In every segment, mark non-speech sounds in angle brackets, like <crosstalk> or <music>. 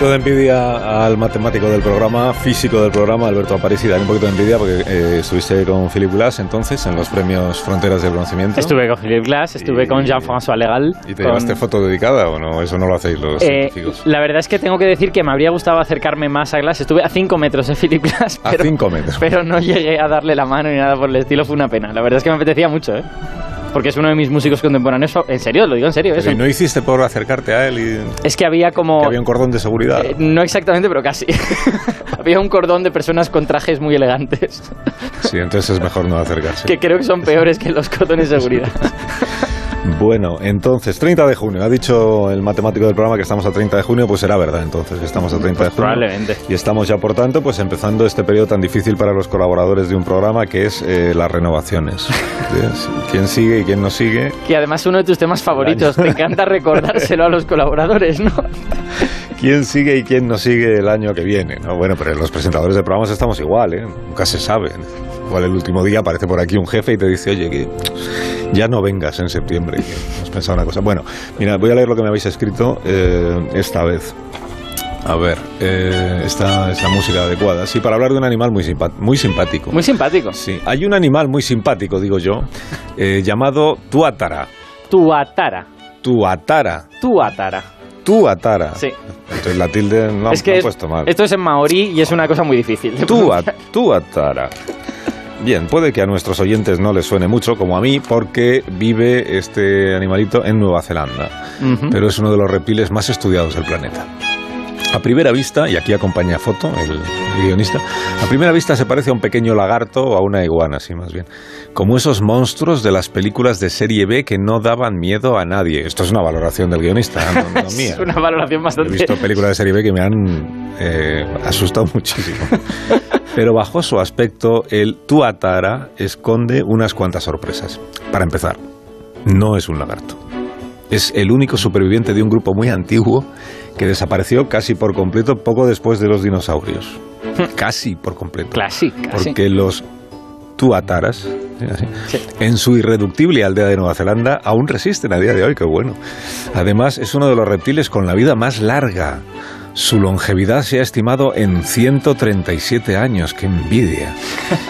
Poquito de envidia al matemático del programa, físico del programa, Alberto Aparici, darle un poquito de envidia porque eh, estuviste con Philip Glass entonces en los premios Fronteras del Conocimiento. Estuve con Philip Glass, estuve con Jean-François Legal. ¿Y te con... llevaste foto dedicada o no? Eso no lo hacéis los Eh, científicos. la verdad es que tengo que decir que me habría gustado acercarme más a Glass. Estuve a 5 metros de Philip Glass, A pero, 5 metros. pero no llegué a darle la mano ni nada por el estilo. Fue una pena. La verdad es que me apetecía mucho, ¿eh? Porque es uno de mis músicos contemporáneos. En serio, lo digo en serio. Eso. ¿y no hiciste por acercarte a él y Es que había como... que había un cordón de seguridad? Eh, no exactamente, pero casi. <laughs> había un cordón de personas con trajes muy elegantes, Sí, entonces es mejor no acercarse. que creo que son peores que los cordones de seguridad. <laughs> Bueno, entonces, 30 de junio. Ha dicho el matemático del programa que estamos a 30 de junio, pues será verdad entonces que estamos a 30 de junio. probablemente. Y estamos ya, por tanto, pues empezando este periodo tan difícil para los colaboradores de un programa que es eh, las renovaciones. <laughs> ¿Quién sigue y quién no sigue? Que además es uno de tus temas favoritos. Te encanta recordárselo a los colaboradores, ¿no? <laughs> ¿Quién sigue y quién no sigue el año que viene? ¿no? Bueno, pero los presentadores de programas estamos igual, ¿eh? Nunca se sabe. Igual el último día aparece por aquí un jefe y te dice, oye, que ya no vengas en septiembre, que hemos pensado una cosa. Bueno, mira, voy a leer lo que me habéis escrito eh, esta vez. A ver, eh, esta es la música adecuada. Sí, para hablar de un animal muy, muy simpático. Muy simpático. Sí, hay un animal muy simpático, digo yo, eh, llamado tuátara. Tuatara. Tuatara. Tuatara. Tuatara. Sí. Entonces la tilde no es que han puesto mal. esto es en maorí y es una cosa muy difícil. tuatara. Bien, puede que a nuestros oyentes no les suene mucho, como a mí, porque vive este animalito en Nueva Zelanda. Pero es uno de los reptiles más estudiados del planeta. A primera vista, y aquí acompaña foto el, guionista, a primera vista se parece a un pequeño lagarto o a una iguana, sí, más bien. Como esos monstruos de las películas de serie B que no daban miedo a nadie. Esto es una valoración del guionista, no, no <laughs> mía. Es una valoración He bastante... visto películas de serie B que me han eh, asustado muchísimo. <laughs> Pero bajo su aspecto, el Tuatara esconde unas cuantas sorpresas. Para empezar, no es un lagarto. Es el único superviviente de un grupo muy antiguo que desapareció casi por completo poco después de los dinosaurios. <laughs> Casi por completo. Casi, casi. Porque los tuataras, Sí. en su irreductible aldea de Nueva Zelanda, aún resisten a día de hoy, qué bueno. Además, es uno de los reptiles con la vida más larga. Su longevidad se ha estimado en 137 años, qué envidia.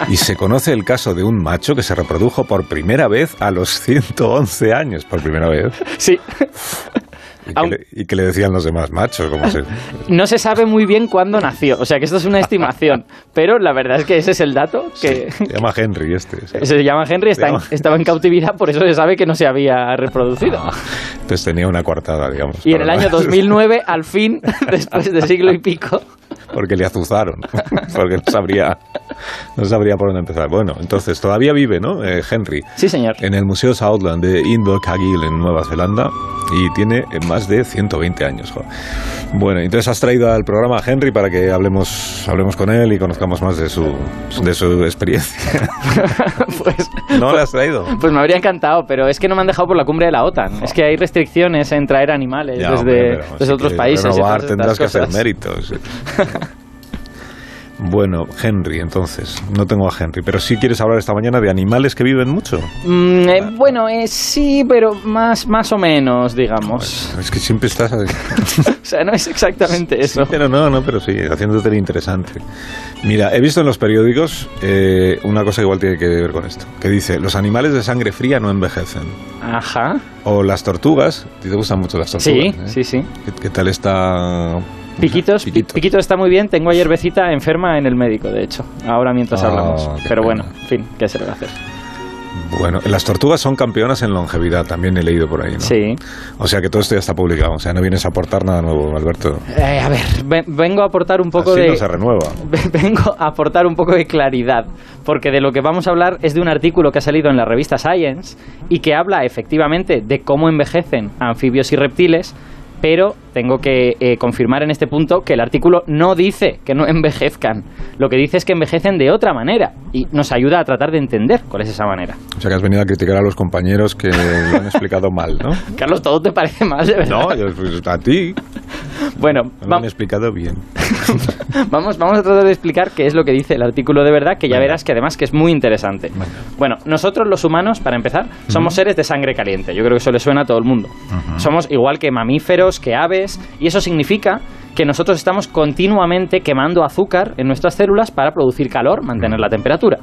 Y se conoce el caso de un macho que se reprodujo por primera vez a los 111 años, por primera vez. Sí. Y que, Aun- le, y que le decían los demás machos, como se... <laughs> No se sabe muy bien cuándo nació. O sea que esto es una estimación. Pero la verdad es que ese es el dato que... Se llama Henry este. sí. Se llama Henry, está en- llama- estaba en cautividad, por eso se sabe que no se había reproducido. Entonces tenía una coartada, digamos. Y en el año 2009, <laughs> al fin, <laughs> después de siglo y pico, porque le azuzaron, porque no sabría, no sabría por dónde empezar. Bueno, entonces todavía vive, ¿no? Eh, Henry, sí señor. en el Museo Southland de Invercargill en Nueva Zelanda y tiene eh, más de 120 años. jo. Bueno, entonces has traído al programa a Henry para que hablemos, hablemos con él y conozcamos más de su, de su experiencia. <laughs> pues, ¿No le has traído? pues me habría encantado, pero es que no me han dejado por la cumbre de la OTAN. Es que hay restricciones en traer animales Ya, desde, pero otros países. renovar, tendrás que hacer méritos. <laughs> Bueno, Henry, entonces, no tengo a Henry, pero sí quieres hablar esta mañana de animales que viven mucho. Mm, eh, bueno, eh, sí, pero más, más o menos, digamos. Es que siempre estás... <laughs> O sea, no es exactamente eso. Pero no, no, pero sí, haciéndote interesante. Mira, he visto en los periódicos eh, una cosa que igual tiene que ver con esto, que dice, los animales de sangre fría no envejecen. Ajá. O las tortugas, ¿a ti te gustan mucho las tortugas? Sí, eh? sí, sí. ¿Qué, qué tal está...? Piquitos, Pi- Piquitos. Piquito está muy bien. Tengo ayer Becita enferma en el médico, de hecho. Ahora mientras Ah, hablamos. Pero bueno, en fin, ¿qué se le va a hacer? Bueno, las tortugas son campeonas en longevidad, también he leído por ahí, ¿no? Sí. O sea que todo esto ya está publicado, o sea, no vienes a aportar nada nuevo, Alberto. Eh, a ver, ve- vengo a aportar un poco Así de... no se renueva. <laughs> Vengo a aportar un poco de claridad, porque de lo que vamos a hablar es de un artículo que ha salido en la revista Science y que habla efectivamente de cómo envejecen anfibios y reptiles pero tengo que eh, confirmar en este punto que el artículo no dice que no <laughs> envejezcan. Lo que dice es que envejecen de otra manera y nos ayuda a tratar de entender cuál es esa manera. O sea que has venido a criticar a los compañeros que lo han explicado <laughs> mal, ¿no? Carlos, todo te parece mal, de verdad. No, yo, pues, a ti. <laughs> Bueno, lo han explicado bien. vamos, vamos a tratar de explicar qué es lo que dice el artículo de verdad, que ya verás que además que es muy interesante. Bueno, nosotros los humanos, para empezar, somos seres de sangre caliente. Yo creo que eso le suena a todo el mundo. Somos igual que mamíferos, que aves, y eso significa que nosotros estamos continuamente quemando azúcar en nuestras células para producir calor, mantener la temperatura.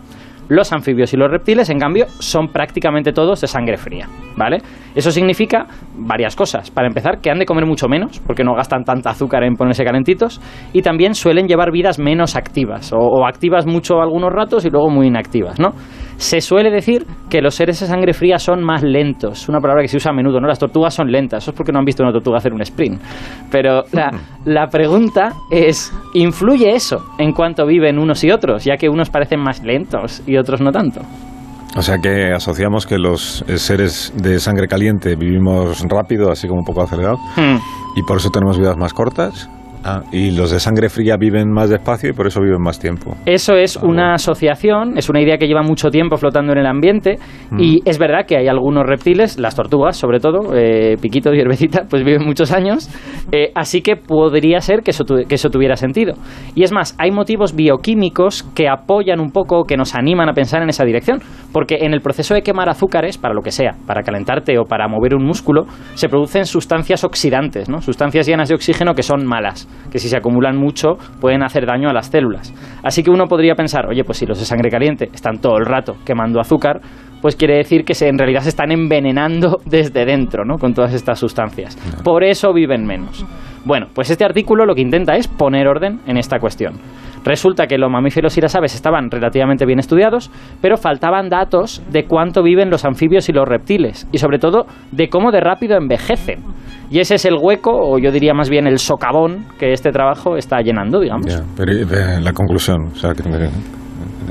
Los anfibios y los reptiles, en cambio, son prácticamente todos de sangre fría, ¿vale? Eso significa varias cosas. Para empezar, que han de comer mucho menos, porque no gastan tanta azúcar en ponerse calentitos, y también suelen llevar vidas menos activas, o, o activas mucho algunos ratos y luego muy inactivas, ¿no? Se suele decir que los seres de sangre fría son más lentos, una palabra que se usa a menudo, ¿no? Las tortugas son lentas, eso es porque no han visto una tortuga hacer un sprint. Pero la, <laughs> la pregunta es, ¿influye eso en cuanto viven unos y otros, ya que unos parecen más lentos y otros no tanto? O sea que asociamos que los eh, seres de sangre caliente vivimos rápido, así como un poco acelerado, Hmm. y por eso tenemos vidas más cortas. Ah, y los de sangre fría viven más despacio y por eso viven más tiempo. Eso es Ah, una bueno. asociación, es una idea que lleva mucho tiempo flotando en el ambiente y es verdad que hay algunos reptiles, las tortugas sobre todo, eh, Piquito y Herbecita, pues viven muchos años, eh, así que podría ser que eso, tu- que eso tuviera sentido. Y es más, hay motivos bioquímicos que apoyan un poco, que nos animan a pensar en esa dirección, porque en el proceso de quemar azúcares, para lo que sea, para calentarte o para mover un músculo, se producen sustancias oxidantes, ¿no? sustancias llenas de oxígeno que son malas, que si se acumulan mucho pueden hacer daño a las células. Así que uno podría pensar, oye, pues si los de sangre caliente están todo el rato quemando azúcar, pues quiere decir que se, en realidad se están envenenando <laughs> desde dentro, ¿no? Con todas estas sustancias. Por eso viven menos. Bueno, pues este artículo lo que intenta es poner orden en esta cuestión. Resulta que los mamíferos y las aves estaban relativamente bien estudiados, pero faltaban datos de cuánto viven los anfibios y los reptiles, y sobre todo de cómo de rápido envejecen. Y ese es el hueco, o yo diría más bien el socavón, que este trabajo está llenando, digamos. Ya, pero eh, la conclusión, o sea, que eh,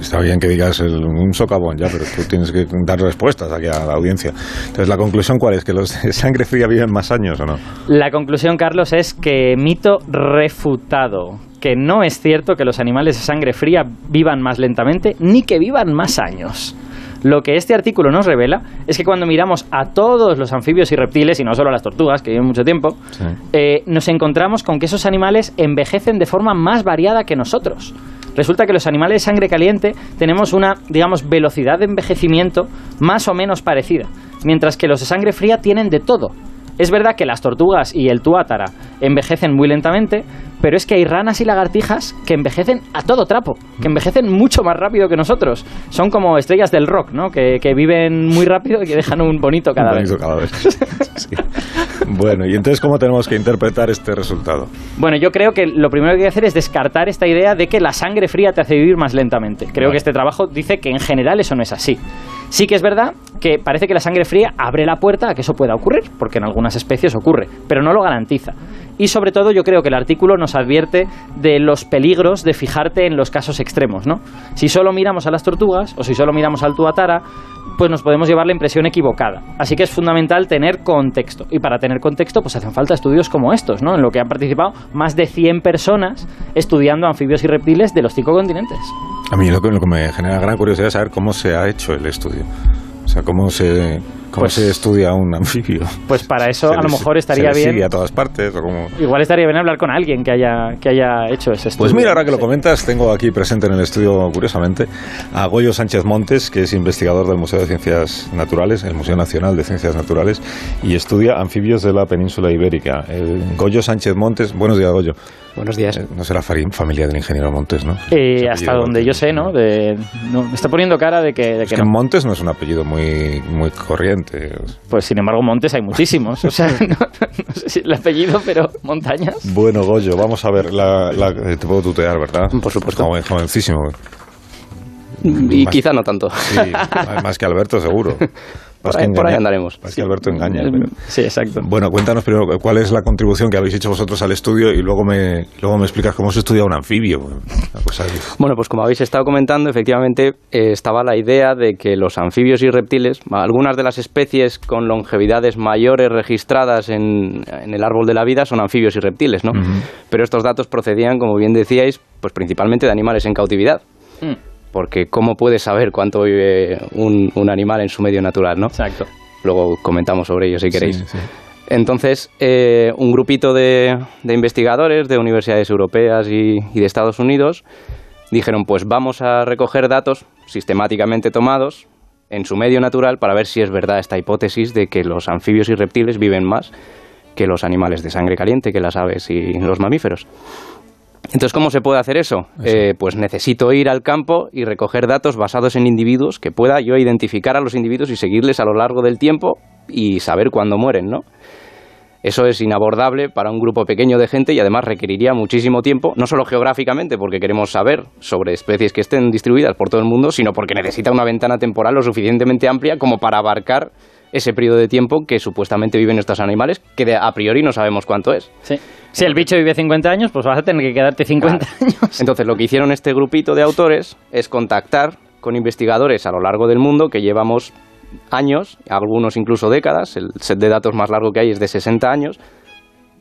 está bien que digas el- un socavón, ya, pero tú tienes que dar respuestas aquí a la audiencia. Entonces, ¿la conclusión cuál es? ¿Que los de sangre fría viven más años o no? La conclusión, Carlos, es que mito refutado. Que no es cierto que los animales de sangre fría vivan más lentamente ni que vivan más años. Lo que este artículo nos revela es que cuando miramos a todos los anfibios y reptiles, y no solo a las tortugas, que viven mucho tiempo, Sí. eh, nos encontramos con que esos animales envejecen de forma más variada que nosotros. Resulta que los animales de sangre caliente tenemos una, digamos, velocidad de envejecimiento más o menos parecida, mientras que los de sangre fría tienen de todo. Es verdad que las tortugas y el tuátara envejecen muy lentamente, pero es que hay ranas y lagartijas que envejecen a todo trapo, que envejecen mucho más rápido que nosotros. Son como estrellas del rock, ¿no? Que, que viven muy rápido y que dejan un bonito cada vez. Bonito cada vez. <laughs> Sí. Bueno, y entonces, ¿cómo tenemos que interpretar este resultado? Bueno, yo creo que lo primero que hay que hacer es descartar esta idea de que la sangre fría te hace vivir más lentamente. Creo Vale. que este trabajo dice que en general eso no es así. Sí que es verdad que parece que la sangre fría abre la puerta a que eso pueda ocurrir, porque en algunas especies ocurre, pero no lo garantiza. Y sobre todo yo creo que el artículo nos advierte de los peligros de fijarte en los casos extremos, ¿no? Si solo miramos a las tortugas o si solo miramos al tuatara, pues nos podemos llevar la impresión equivocada. Así que es fundamental tener contexto. Y para tener contexto, pues hacen falta estudios como estos, ¿no? En lo que han participado más de 100 personas estudiando anfibios y reptiles de los cinco continentes. A mí lo que, lo que me genera gran curiosidad es saber cómo se ha hecho el estudio. O sea, cómo se, cómo Pues- se estudia un anfibio. Pues para <laughs> eso a lo mejor estaría se bien. a todas partes o? Igual estaría bien hablar con alguien que haya, que haya hecho ese estudio. Pues mira, ahora que lo comentas, tengo aquí presente en el estudio, curiosamente, a Goyo Sánchez Montes, que es investigador del Museo de Ciencias Naturales, el Museo Nacional de Ciencias Naturales, y estudia anfibios de la península ibérica. El Goyo Sánchez Montes, buenos días, Goyo. Buenos días. Eh, No será familia del ingeniero Montes, ¿no? Eh, hasta donde yo Montes. sé, ¿no? De, no, Me está poniendo cara de que, de Es que que no. Montes no es un apellido muy, muy corriente. Pues sin embargo, montes hay muchísimos. O sea, <laughs> no, no sé si el apellido, pero montañas. Bueno, Goyo, vamos a ver. La, la- eh, te puedo tutear, ¿verdad? Por supuesto. Joven- jovencísimo. Y Más- quizá no tanto. Sí, más que Alberto, seguro. <laughs> por, ahí, andaremos. Para que Alberto engaña. Sí, exacto. Bueno, cuéntanos primero cuál es la contribución que habéis hecho vosotros al estudio y luego me, luego me explicas cómo se estudia un anfibio. Bueno, pues como habéis estado comentando, efectivamente eh, estaba la idea de que los anfibios y reptiles, algunas de las especies con longevidades mayores registradas en, el árbol de la vida son anfibios y reptiles, ¿no? Pero estos datos procedían, como bien decíais, pues principalmente de animales en cautividad. Mm. Porque ¿cómo puedes saber cuánto vive un, animal en su medio natural, no? Exacto. Luego comentamos sobre ello si queréis. Entonces, eh, un grupito de, investigadores de universidades europeas y, y, de Estados Unidos dijeron, pues vamos a recoger datos sistemáticamente tomados en su medio natural para ver si es verdad esta hipótesis de que los anfibios y reptiles viven más que los animales de sangre caliente, que las aves y los mamíferos. Entonces, ¿cómo se puede hacer eso? Eh, pues necesito ir al campo y recoger datos basados en individuos que pueda yo identificar a los individuos y seguirles a lo largo del tiempo y saber cuándo mueren, ¿no? Eso es inabordable para un grupo pequeño de gente y además requeriría muchísimo tiempo, no solo geográficamente, porque queremos saber sobre especies que estén distribuidas por todo el mundo, sino porque necesita una ventana temporal lo suficientemente amplia como para abarcar ese periodo de tiempo que supuestamente viven estos animales, que a priori no sabemos cuánto es. Sí. Si el bicho vive 50 años, pues vas a tener que quedarte 50 años. Entonces, lo que hicieron este grupito de autores es contactar con investigadores a lo largo del mundo que llevamos años, algunos incluso décadas, el set de datos más largo que hay es de 60 años,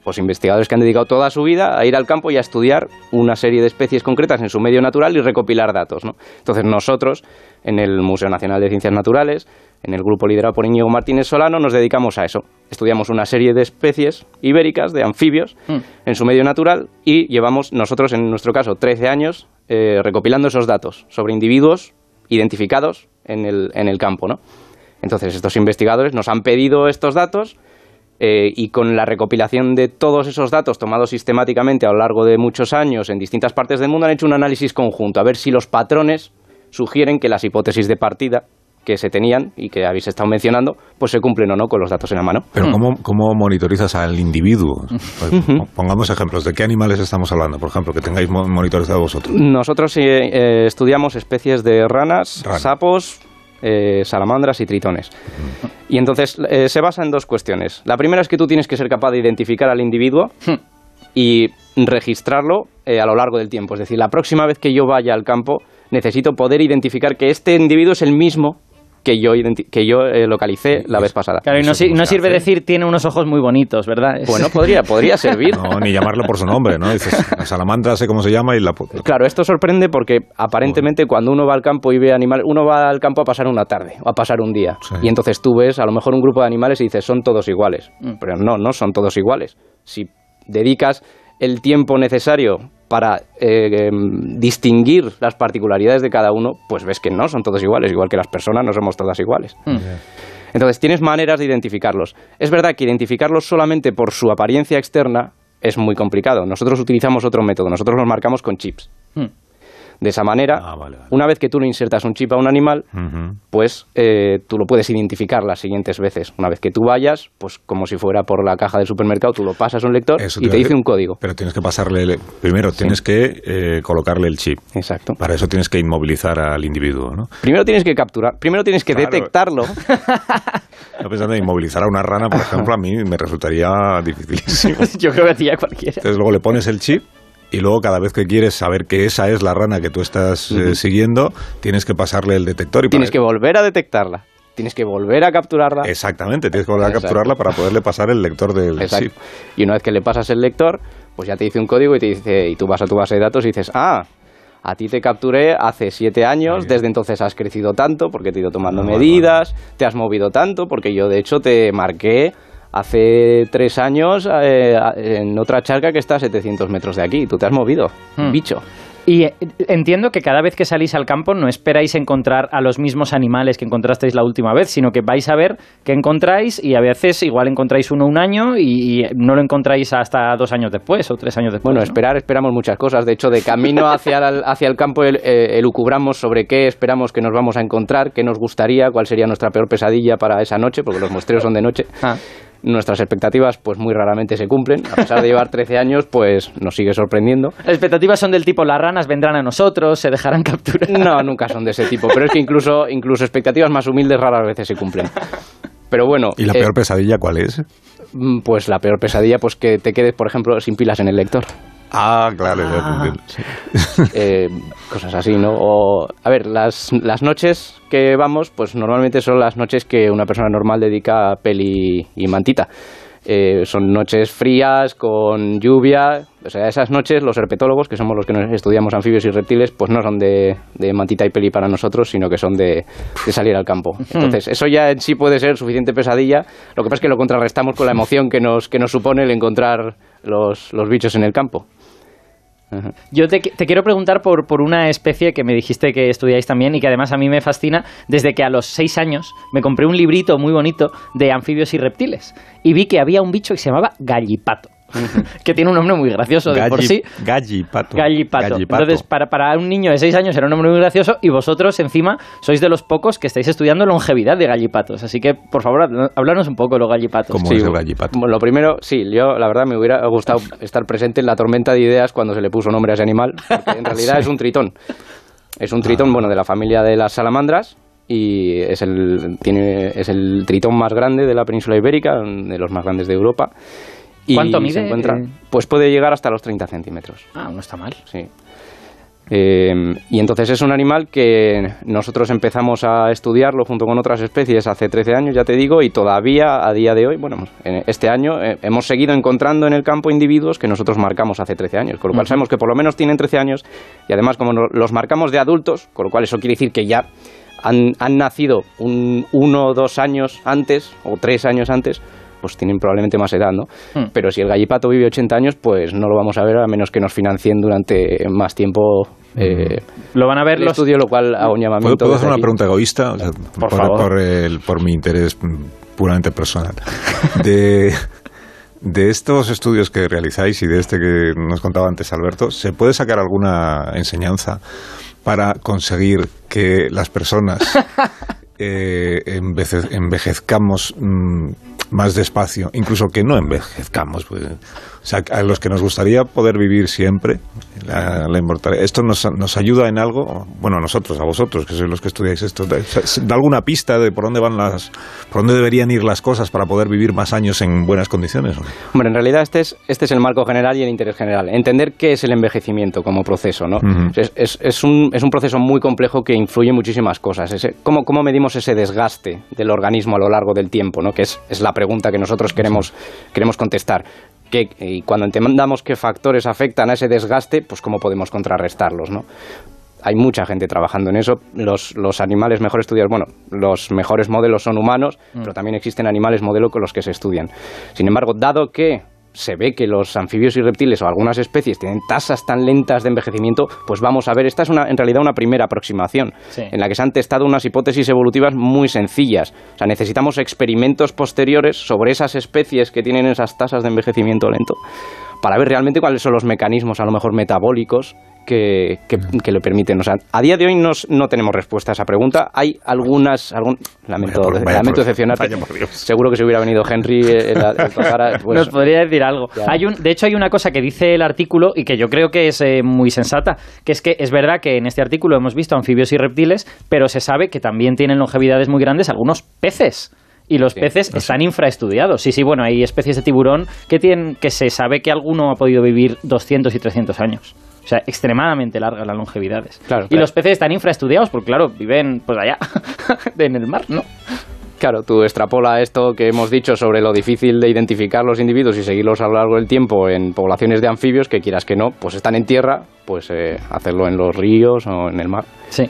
pues investigadores que han dedicado toda su vida a ir al campo y a estudiar una serie de especies concretas en su medio natural y recopilar datos. Entonces nosotros, en el Museo Nacional de Ciencias Naturales, en el grupo liderado por Íñigo Martínez Solano nos dedicamos a eso. Estudiamos una serie de especies ibéricas, de anfibios, mm. en su medio natural y llevamos nosotros, en nuestro caso, 13 años eh, recopilando esos datos sobre individuos identificados en el, en el campo. ¿no? Entonces, estos investigadores nos han pedido estos datos eh, y con la recopilación de todos esos datos tomados sistemáticamente a lo largo de muchos años en distintas partes del mundo han hecho un análisis conjunto a ver si los patrones sugieren que las hipótesis de partida que se tenían y que habéis estado mencionando, pues se cumplen o no con los datos en la mano. Pero ¿cómo, cómo monitorizas al individuo? Pues, pongamos ejemplos. ¿De qué animales estamos hablando, por ejemplo, que tengáis monitorizado vosotros? Nosotros eh, eh, estudiamos especies de ranas, sapos, eh, salamandras y tritones. Y entonces se basa en dos cuestiones. La primera es que tú tienes que ser capaz de identificar al individuo y registrarlo a lo largo del tiempo. Es decir, la próxima vez que yo vaya al campo, necesito poder identificar que este individuo es el mismo que yo, que yo eh, localicé la vez pasada. Claro, y no, sirve decir tiene unos ojos muy bonitos, ¿verdad? Bueno, podría, podría servir. <laughs> No, ni llamarlo por su nombre, ¿no? Dices, la salamandra sé cómo se llama y la... Claro, esto sorprende porque aparentemente cuando uno va al campo y ve animales, uno va al campo a pasar una tarde o a pasar un día. Y entonces tú ves a lo mejor un grupo de animales y dices, son todos iguales. Mm. Pero no, no son todos iguales. Si dedicas el tiempo necesario para eh, em, distinguir las particularidades de cada uno, pues ves que no son todos iguales, igual que las personas no somos todas iguales. Hmm. Entonces tienes maneras de identificarlos. Es verdad que identificarlos solamente por su apariencia externa es muy complicado. Nosotros utilizamos otro método, nosotros los marcamos con chips. Hmm. De esa manera, ah, una vez que tú le insertas un chip a un animal, pues eh, tú lo puedes identificar las siguientes veces. Una vez que tú vayas, pues como si fuera por la caja del supermercado, tú lo pasas a un lector y te dice un código. Pero tienes que pasarle, primero tienes que eh, colocarle el chip. Exacto. Para eso tienes que inmovilizar al individuo, ¿no? Primero tienes que capturar, primero tienes que detectarlo. <laughs> Yo pensando en inmovilizar a una rana, por ejemplo, a mí me resultaría dificilísimo. <laughs> Yo creo que hacía cualquiera. Entonces luego le pones el chip y luego cada vez que quieres saber que esa es la rana que tú estás eh, siguiendo, tienes que pasarle el detector. Y tienes que volver a detectarla. Tienes que volver a capturarla. Exactamente, tienes que volver a capturarla para poderle pasar el lector del Exacto. Y una vez que le pasas el lector, pues ya te dice un código y te dice, y tú vas a tu base de datos y dices, ah, a ti te capturé hace siete años, desde entonces has crecido tanto porque te he ido tomando medidas, te has movido tanto porque yo de hecho te marqué hace tres años eh, en otra charca que está a 700 metros de aquí. Tú te has movido, hmm. bicho. Y eh, entiendo que cada vez que salís al campo no esperáis encontrar a los mismos animales que encontrasteis la última vez, sino que vais a ver qué encontráis y a veces igual encontráis uno un año y no lo encontráis hasta dos años después o tres años después. Bueno, esperar, esperamos muchas cosas. De hecho, de camino <laughs> hacia el, hacia el campo eh, elucubramos sobre qué esperamos que nos vamos a encontrar, qué nos gustaría, cuál sería nuestra peor pesadilla para esa noche, porque los muestreos son de noche. Ah nuestras expectativas pues muy raramente se cumplen. A pesar de llevar 13 años, pues nos sigue sorprendiendo. Las expectativas son del tipo las ranas vendrán a nosotros, se dejarán capturar. No, nunca son de ese tipo, pero es que incluso, incluso expectativas más humildes raras veces se cumplen. Pero bueno. ¿Y la eh, peor pesadilla cuál es? mm, Pues la peor pesadilla, pues que te quedes, por ejemplo, sin pilas en el lector. Ah, claro. ya te Ah. entiendo, sí. <laughs> Eh, cosas así, ¿no? O, a ver, las, las noches que vamos, pues normalmente son las noches que una persona normal dedica a peli y mantita. Eh, son noches frías, con lluvia. O sea, esas noches los herpetólogos, que somos los que nos estudiamos anfibios y reptiles, pues no son de, de mantita y peli para nosotros, sino que son de, de salir al campo. Entonces, eso ya en sí puede ser suficiente pesadilla. Lo que pasa es que lo contrarrestamos con la emoción que nos, que nos supone el encontrar los, los bichos en el campo. Yo te, quiero preguntar por, por una especie que me dijiste que estudiáis también y que además a mí me fascina. Desde que a los seis años me compré un librito muy bonito de anfibios y reptiles y vi que había un bicho que se llamaba gallipato, <laughs> que tiene un nombre muy gracioso de por sí. Gallipato. Gallipato. Gallipato. Entonces, para, para un niño de 6 años era un nombre muy gracioso y vosotros, encima, sois de los pocos que estáis estudiando longevidad de gallipatos. Así que, por favor, habl- háblanos un poco de los gallipatos. ¿Cómo Sí, es el gallipato? Lo primero, sí, yo la verdad me hubiera gustado estar presente en la tormenta de ideas cuando se le puso nombre a ese animal, porque en <laughs> realidad es un tritón. Es un tritón, bueno, de la familia de las salamandras y es el, tiene, es el tritón más grande de la península ibérica, de los más grandes de Europa. Y ¿Cuánto se mide? encuentra- Eh. Pues puede llegar hasta los 30 centímetros. Ah, no está mal. Sí. Eh, y entonces es un animal que nosotros empezamos a estudiarlo junto con otras especies hace 13 años, ya te digo, y todavía a día de hoy, bueno, en este año eh, hemos seguido encontrando en el campo individuos que nosotros marcamos hace 13 años, con lo cual sabemos que por lo menos tienen 13 años y además como los marcamos de adultos, con lo cual eso quiere decir que ya han, han nacido un, uno o dos años antes o tres años antes, pues tienen probablemente más edad, ¿no? Hmm. Pero si el gallipato vive 80 años, pues no lo vamos a ver a menos que nos financien durante más tiempo eh, Lo van a ver el los... estudio, lo cual hago un ¿Puedo, llamamiento. puedo desde hacer una aquí. pregunta egoísta? O sea, Por favor. Por, el- por mi interés puramente personal. De, de estos estudios que realizáis y de este que nos contaba antes Alberto, ¿se puede sacar alguna enseñanza para conseguir que las personas eh, envejezcamos mm, más despacio, incluso que no envejezcamos. pues, o sea, a los que nos gustaría poder vivir siempre, la, la inmortalidad. ¿Esto nos, nos ayuda en algo? Bueno, a nosotros, a vosotros, que sois los que estudiáis esto. ¿Da, da alguna pista de por dónde van las, por dónde deberían ir las cosas para poder vivir más años en buenas condiciones? o no? Hombre, en realidad este es, este es el marco general y el interés general. Entender qué es el envejecimiento como proceso, ¿no? Es, es- es un, es un proceso muy complejo que influye en muchísimas cosas. ¿cómo, ¿Cómo medimos ese desgaste del organismo a lo largo del tiempo? ¿no? Que es, es la pregunta que nosotros queremos, queremos contestar. ¿Qué- y cuando entendamos qué factores afectan a ese desgaste, pues cómo podemos contrarrestarlos, ¿no? hay mucha gente trabajando en eso. Los, los animales mejor estudiados, bueno, los mejores modelos son humanos, pero también existen animales modelo con los que se estudian. Sin embargo, dado que se ve que los anfibios y reptiles o algunas especies tienen tasas tan lentas de envejecimiento, pues vamos a ver, esta es una, en realidad una primera aproximación Sí. en la que se han testado unas hipótesis evolutivas muy sencillas. O sea, necesitamos experimentos posteriores sobre esas especies que tienen esas tasas de envejecimiento lento para ver realmente cuáles son los mecanismos, a lo mejor metabólicos, que, que, que le permiten. O sea, a día de hoy nos- no tenemos respuesta a esa pregunta. Hay algunas. Algún, lamento Vaya por- vaya lamento por- decepcionarte. vaya por Dios. Seguro que si hubiera venido Henry, eh, el, el Tozara, pues, Nos podría decir algo. Ya. Hay un, de hecho, hay una cosa que dice el artículo y que yo creo que es eh, muy sensata, que es que es verdad que en este artículo hemos visto anfibios y reptiles, pero se sabe que también tienen longevidades muy grandes algunos peces. Y los Sí, peces están infraestudiados. Sí, sí, bueno, hay especies de tiburón que tienen que se sabe que alguno ha podido vivir 200 y 300 años. O sea, extremadamente largas las longevidades. Claro, y claro. los peces están infraestudiados porque, claro, viven pues allá, <laughs> en el mar, ¿no? Claro, tú extrapola esto que hemos dicho sobre lo difícil de identificar los individuos y seguirlos a lo largo del tiempo en poblaciones de anfibios que quieras que no, pues están en tierra, pues eh, hacerlo en los ríos o en el mar. Sí.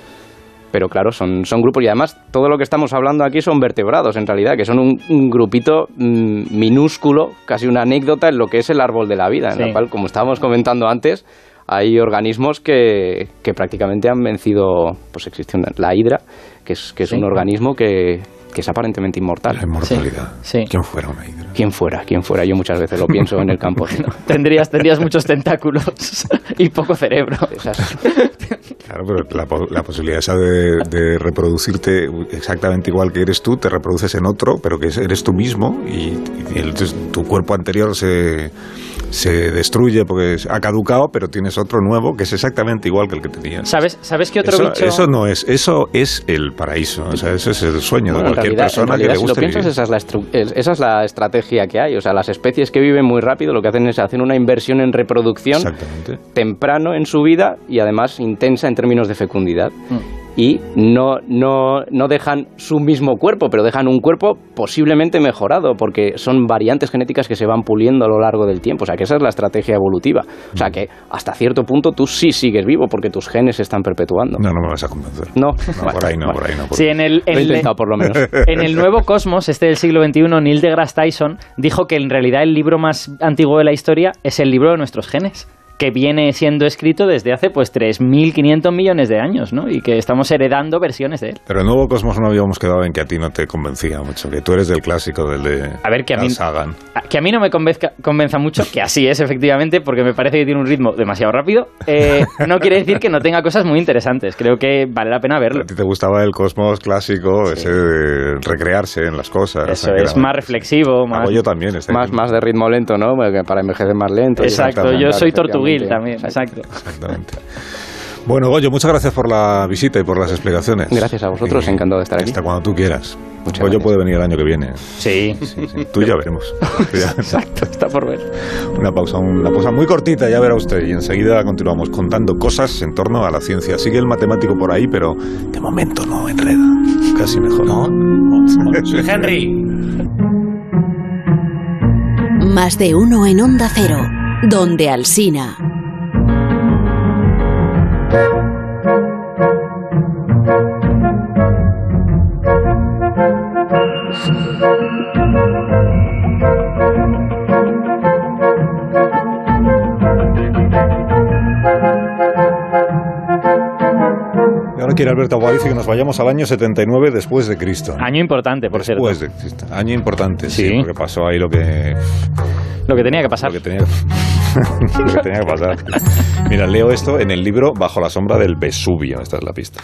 Pero claro, son, son grupos y además todo lo que estamos hablando aquí son vertebrados en realidad, que son un, un grupito mm, minúsculo, casi una anécdota en lo que es el árbol de la vida, en Sí. la cual, como estábamos comentando antes, hay organismos que, que prácticamente han vencido, pues existe una- la hidra, que es, que es Sí. un organismo que, que es aparentemente inmortal. La inmortalidad. Sí, sí. ¿Quién fuera una hidra? ¿Quién fuera? ¿Quién fuera? Yo muchas veces lo pienso en el campo. <laughs> Tendrías, tendrías muchos tentáculos <laughs> y poco cerebro. Esas- Claro, pero la, po- la posibilidad esa de, de reproducirte exactamente igual que eres tú, te reproduces en otro, pero que es- eres tú mismo y, y el- tu cuerpo anterior se, se destruye porque ha caducado, pero tienes otro nuevo que es exactamente igual que el que tenías. ¿Sabes, ¿sabes qué otro eso, bicho? eso no es, eso es el paraíso, o sea, eso es el sueño Bueno, de cualquier realidad, persona que le si lo guste piensas, vivir. esa es, la estru- es- esa es la estrategia que hay. O sea, las especies que viven muy rápido lo que hacen es hacer una inversión en reproducción temprano en su vida y además intensa en términos de fecundidad. Mm. Y no, no, no dejan su mismo cuerpo, pero dejan un cuerpo posiblemente mejorado, porque son variantes genéticas que se van puliendo a lo largo del tiempo. O sea, que esa es la estrategia evolutiva. O sea, que hasta cierto punto tú sí sigues vivo porque tus genes se están perpetuando. No, no me vas a convencer. No, No, por ahí no, por ahí no. por Sí, en el, en el- por lo menos. en el nuevo Cosmos, este del siglo XXI, Neil deGrasse Tyson dijo que en realidad el libro más antiguo de la historia es el libro de nuestros genes que viene siendo escrito desde hace pues 3.500 millones de años, ¿no? Y que estamos heredando versiones de él. Pero el nuevo Cosmos no habíamos quedado en que a ti no te convencía mucho, que tú eres del clásico, del de A ver, que a mí- Sagan. A- Que a mí no me convenzca, convenza mucho, que así es efectivamente, porque me parece que tiene un ritmo demasiado rápido, eh, no quiere decir que no tenga cosas muy interesantes. Creo que vale la pena verlo. A ti te gustaba el Cosmos clásico, ese de recrearse en las cosas. Eso es era- más reflexivo, más... Yo también. este- más, más de ritmo lento, ¿no? Porque Para envejecer más lento. Exacto, yo soy tortuguil También, Exacto. Exactamente. Bueno, Goyo, muchas gracias por la visita y por las explicaciones. Gracias a vosotros, Y encantado de estar aquí. Hasta cuando tú quieras. Muchas Goyo gracias. puede venir el año que viene. Sí, Sí, sí. Tú ya veremos. Exacto, está por ver. Una pausa, una pausa muy cortita, ya verá usted. Y enseguida continuamos contando cosas en torno a la ciencia. Sigue el matemático por ahí, pero de momento no enreda. Casi mejor. ¿No? Soy <laughs> Henry. Más de uno en Onda Cero, donde Alsina. Y ahora quiere Alberto Aparicio que nos vayamos al año 79 después de Cristo. Año importante, por cierto. Después de Cristo. Año importante, sí. Sí. porque pasó ahí lo que, Lo que tenía que pasar. lo que tenía, <laughs> lo que tenía que pasar. Mira, leo esto en el libro Bajo la sombra del Vesubio. Esta es la pista.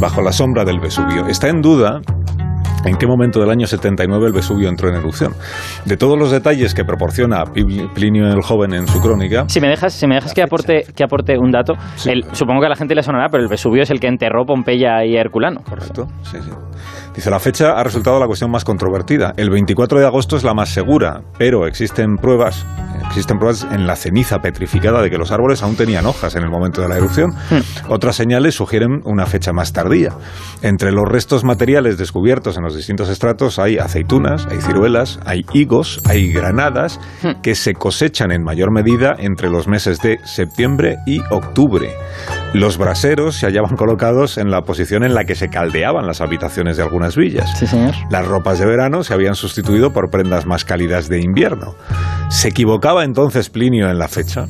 Bajo la sombra del Vesubio. Está en duda ¿En qué momento del año 79 el Vesubio entró en erupción? De todos los detalles que proporciona Pli- Plinio el Joven en su crónica, Si me dejas, si me dejas que aporte, que aporte un dato, Sí, el- claro. supongo que a la gente le sonará, pero el Vesubio es el que enterró Pompeya y Herculano. Correcto, sí, sí. Dice, la fecha ha resultado la cuestión más controvertida. El 24 de agosto es la más segura, pero existen pruebas, existen pruebas en la ceniza petrificada de que los árboles aún tenían hojas en el momento de la erupción. Otras señales sugieren una fecha más tardía. Entre los restos materiales descubiertos en los distintos estratos hay aceitunas, hay ciruelas, hay higos, hay granadas que se cosechan en mayor medida entre los meses de septiembre y octubre. Los braseros se hallaban colocados en la posición en la que se caldeaban las habitaciones de algunas villas. Sí, señor. Las ropas de verano se habían sustituido por prendas más cálidas de invierno. ¿Se equivocaba entonces Plinio en la fecha?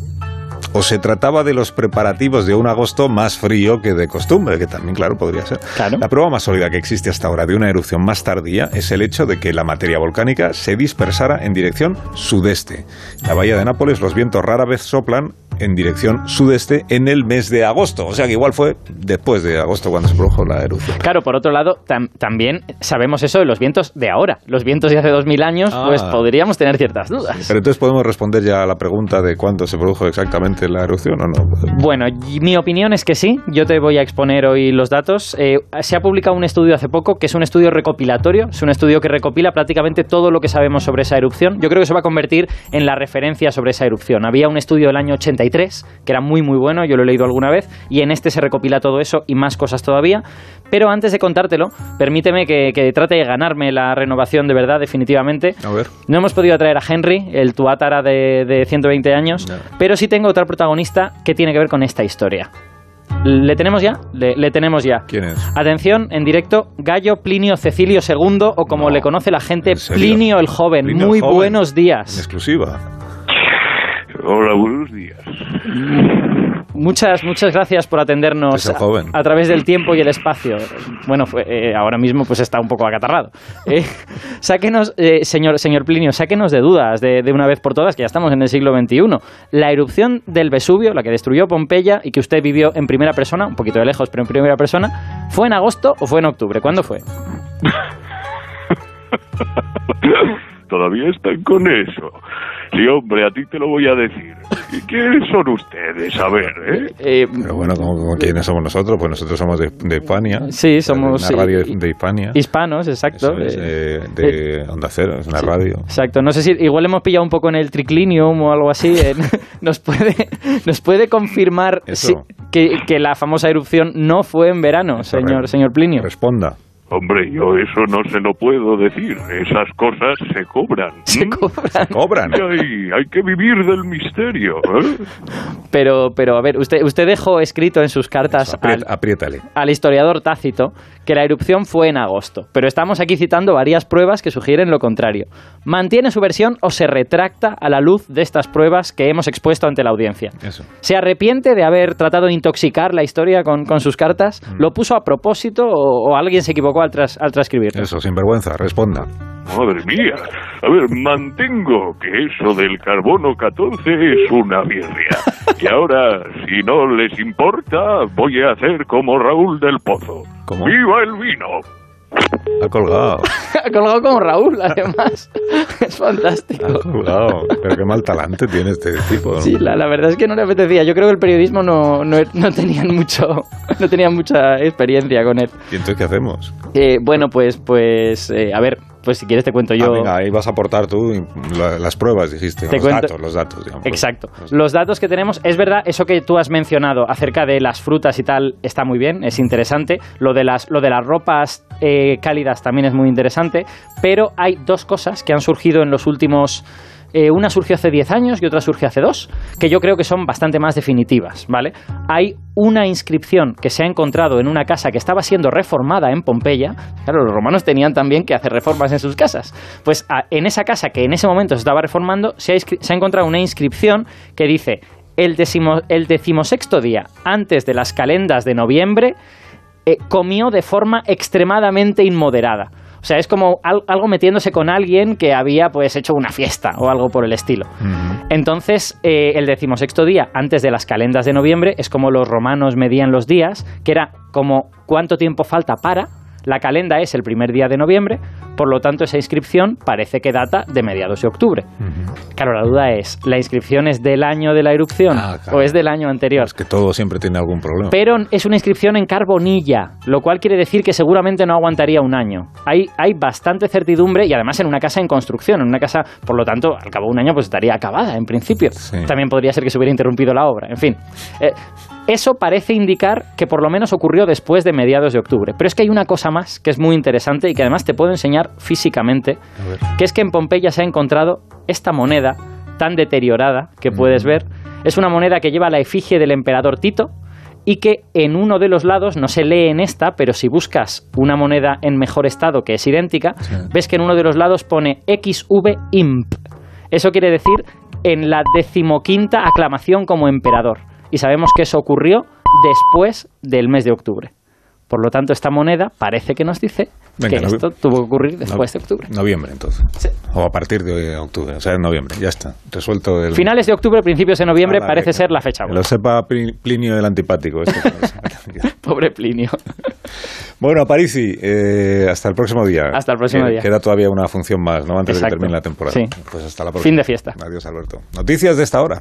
¿O se trataba de los preparativos de un agosto más frío que de costumbre? Que también, claro, podría ser. Claro. La prueba más sólida que existe hasta ahora de una erupción más tardía es el hecho de que la materia volcánica se dispersara en dirección sudeste. En la bahía de Nápoles los vientos rara vez soplan en dirección sudeste en el mes de agosto. O sea que igual fue después de agosto cuando se produjo la erupción. Claro, por otro lado, tam- también sabemos eso de los vientos de ahora. Los vientos de hace dos mil años, Ah. pues podríamos tener ciertas dudas. Pero entonces podemos responder ya a la pregunta de cuándo se produjo exactamente la erupción o no. Bueno, mi opinión es que sí. Yo te voy a exponer hoy los datos. Eh, se ha publicado un estudio hace poco que es un estudio recopilatorio. Es un estudio que recopila prácticamente todo lo que sabemos sobre esa erupción. Yo creo que se va a convertir en la referencia sobre esa erupción. Había un estudio del año 83 que era muy muy bueno. Yo lo he leído alguna vez y en este se recopila todo eso y más cosas todavía. Pero antes de contártelo, permíteme que, que trate de ganarme la renovación de verdad, definitivamente. A ver. No hemos podido traer a Henry, el tuátara de, de 120 años, No. pero sí tengo otra protagonista que tiene que ver con esta historia. ¿Le tenemos ya? Le, le tenemos ya. ¿Quién es? Atención, en directo, Gallo Plinio Cecilio II, o como No. le conoce la gente. Plinio el Joven. Plinio el Muy Joven. buenos En días. exclusiva. Hola, buenos días. Muchas, muchas gracias por atendernos Es el joven. A, a través del tiempo y el espacio. Bueno, fue- eh, ahora mismo pues está un poco acatarrado. <laughs> Eh, sáquenos, eh, señor, señor Plinio, sáquenos de dudas de, de una vez por todas, que ya estamos en el siglo XXI. La erupción del Vesubio, la que destruyó Pompeya y que usted vivió en primera persona, un poquito de lejos, pero en primera persona, ¿fue en agosto o fue en octubre? ¿Cuándo fue? <laughs> Todavía están con eso. Sí, hombre, a ti te lo voy a decir. ¿Y quiénes son ustedes? A ver, ¿eh? Eh, Pero bueno, ¿cómo, cómo- quiénes somos nosotros? Pues nosotros somos de, de Hispania. Sí, somos, Una sí, radio y- de, de Hispania. hispanos, exacto. Es, eh, eh, de Onda Cero, es una sí. radio. Exacto, no sé si igual hemos pillado un poco en el triclinium o algo así. en- <laughs> <laughs> nos, puede, nos puede confirmar si- que, que la famosa erupción no fue en verano, señor, señor Plinio. Responda. Hombre, yo eso no se lo puedo decir. Esas cosas se cobran. <laughs> Se ¿m? cobran. Cobran. Y hay, hay que vivir del misterio. ¿eh? Pero, pero a ver, usted, usted dejó escrito en sus cartas al, Aprieta- apriétale. al historiador Tácito que la erupción fue en agosto. Pero estamos aquí citando varias pruebas que sugieren lo contrario. ¿Mantiene su versión o se retracta a la luz de estas pruebas que hemos expuesto ante la audiencia? Eso. ¿Se arrepiente de haber tratado de intoxicar la historia con, con sus cartas? Mm. ¿Lo puso a propósito o, o alguien se equivocó al, tras, al transcribirlo? Eso, sin vergüenza, responda. Madre mía. A ver, mantengo que eso del carbono 14 es una birria. Y ahora, si no les importa, voy a hacer como Raúl del Pozo. ¿Cómo? ¡Viva el vino! Ha colgado. <laughs> Ha colgado como Raúl, además. <laughs> es fantástico. Ha colgado. Pero qué mal talante tiene este tipo. ¿no? Sí, la, la verdad es que no le apetecía. Yo creo que el periodismo no, no, no tenían mucho, <laughs> no tenían mucha experiencia con él. ¿Y entonces qué hacemos? Eh, bueno, pues, pues, eh, a ver, pues si quieres te cuento yo. Ah, venga, ahí vas a aportar tú la- las pruebas, dijiste. Te los cuento- datos, los datos, digamos. Exacto. Los- Los datos que tenemos, es verdad, eso que tú has mencionado acerca de las frutas y tal está muy bien, es interesante. Lo de las, lo de las ropas eh, cálidas también es muy interesante. Pero hay dos cosas que han surgido en los últimos. Eh, una surgió hace 10 años y otra surgió hace 2, que yo creo que son bastante más definitivas, ¿vale? Hay una inscripción que se ha encontrado en una casa que estaba siendo reformada en Pompeya. Claro, los romanos tenían también que hacer reformas en sus casas. Pues en esa casa que en ese momento se estaba reformando, se ha, inscri- se ha encontrado una inscripción que dice el, decimo- el decimosexto día antes de las calendas de noviembre eh, comió de forma extremadamente inmoderada. O sea, es como al- algo metiéndose con alguien que había pues hecho una fiesta o algo por el estilo. Entonces, eh, el decimosexto día, antes de las calendas de noviembre, es como los romanos medían los días, que era como cuánto tiempo falta para. La calenda es el primer día de noviembre, por lo tanto esa inscripción parece que data de mediados de octubre. Claro, la duda es, ¿la inscripción es del año de la erupción Ah, claro. o es del año anterior? Es que todo siempre tiene algún problema. Pero es una inscripción en carbonilla, lo cual quiere decir que seguramente no aguantaría un año. Hay, hay bastante certidumbre y además en una casa en construcción, en una casa, por lo tanto, al cabo de un año pues estaría acabada en principio. Sí. También podría ser que se hubiera interrumpido la obra, en fin. Eh, eso parece indicar que por lo menos ocurrió después de mediados de octubre. Pero es que hay una cosa más que es muy interesante y que además te puedo enseñar físicamente, que es que en Pompeya se ha encontrado esta moneda tan deteriorada que puedes ver. Es una moneda que lleva la efigie del emperador Tito y que en uno de los lados, no se lee en esta, pero si buscas una moneda en mejor estado que es idéntica, Sí. ves que en uno de los lados pone XV Imp. Eso quiere decir en la decimoquinta aclamación como emperador. Y sabemos que eso ocurrió después del mes de octubre. Por lo tanto, esta moneda parece que nos dice Venga, que esto tuvo que ocurrir después de octubre. Noviembre, entonces. Sí. O a partir de octubre, o sea, en noviembre. Ya está. Resuelto el. Finales de octubre, principios de noviembre, Ala, parece ser la fecha buena. lo sepa Pli- Plinio el antipático. <laughs> Pobre Plinio. <laughs> bueno, Parisi, eh, hasta el próximo día. Hasta el próximo día. Queda todavía una función más, ¿no? Antes de que termine la temporada. Sí. Pues hasta la próxima. Fin de fiesta. Adiós, Alberto. Noticias de esta hora.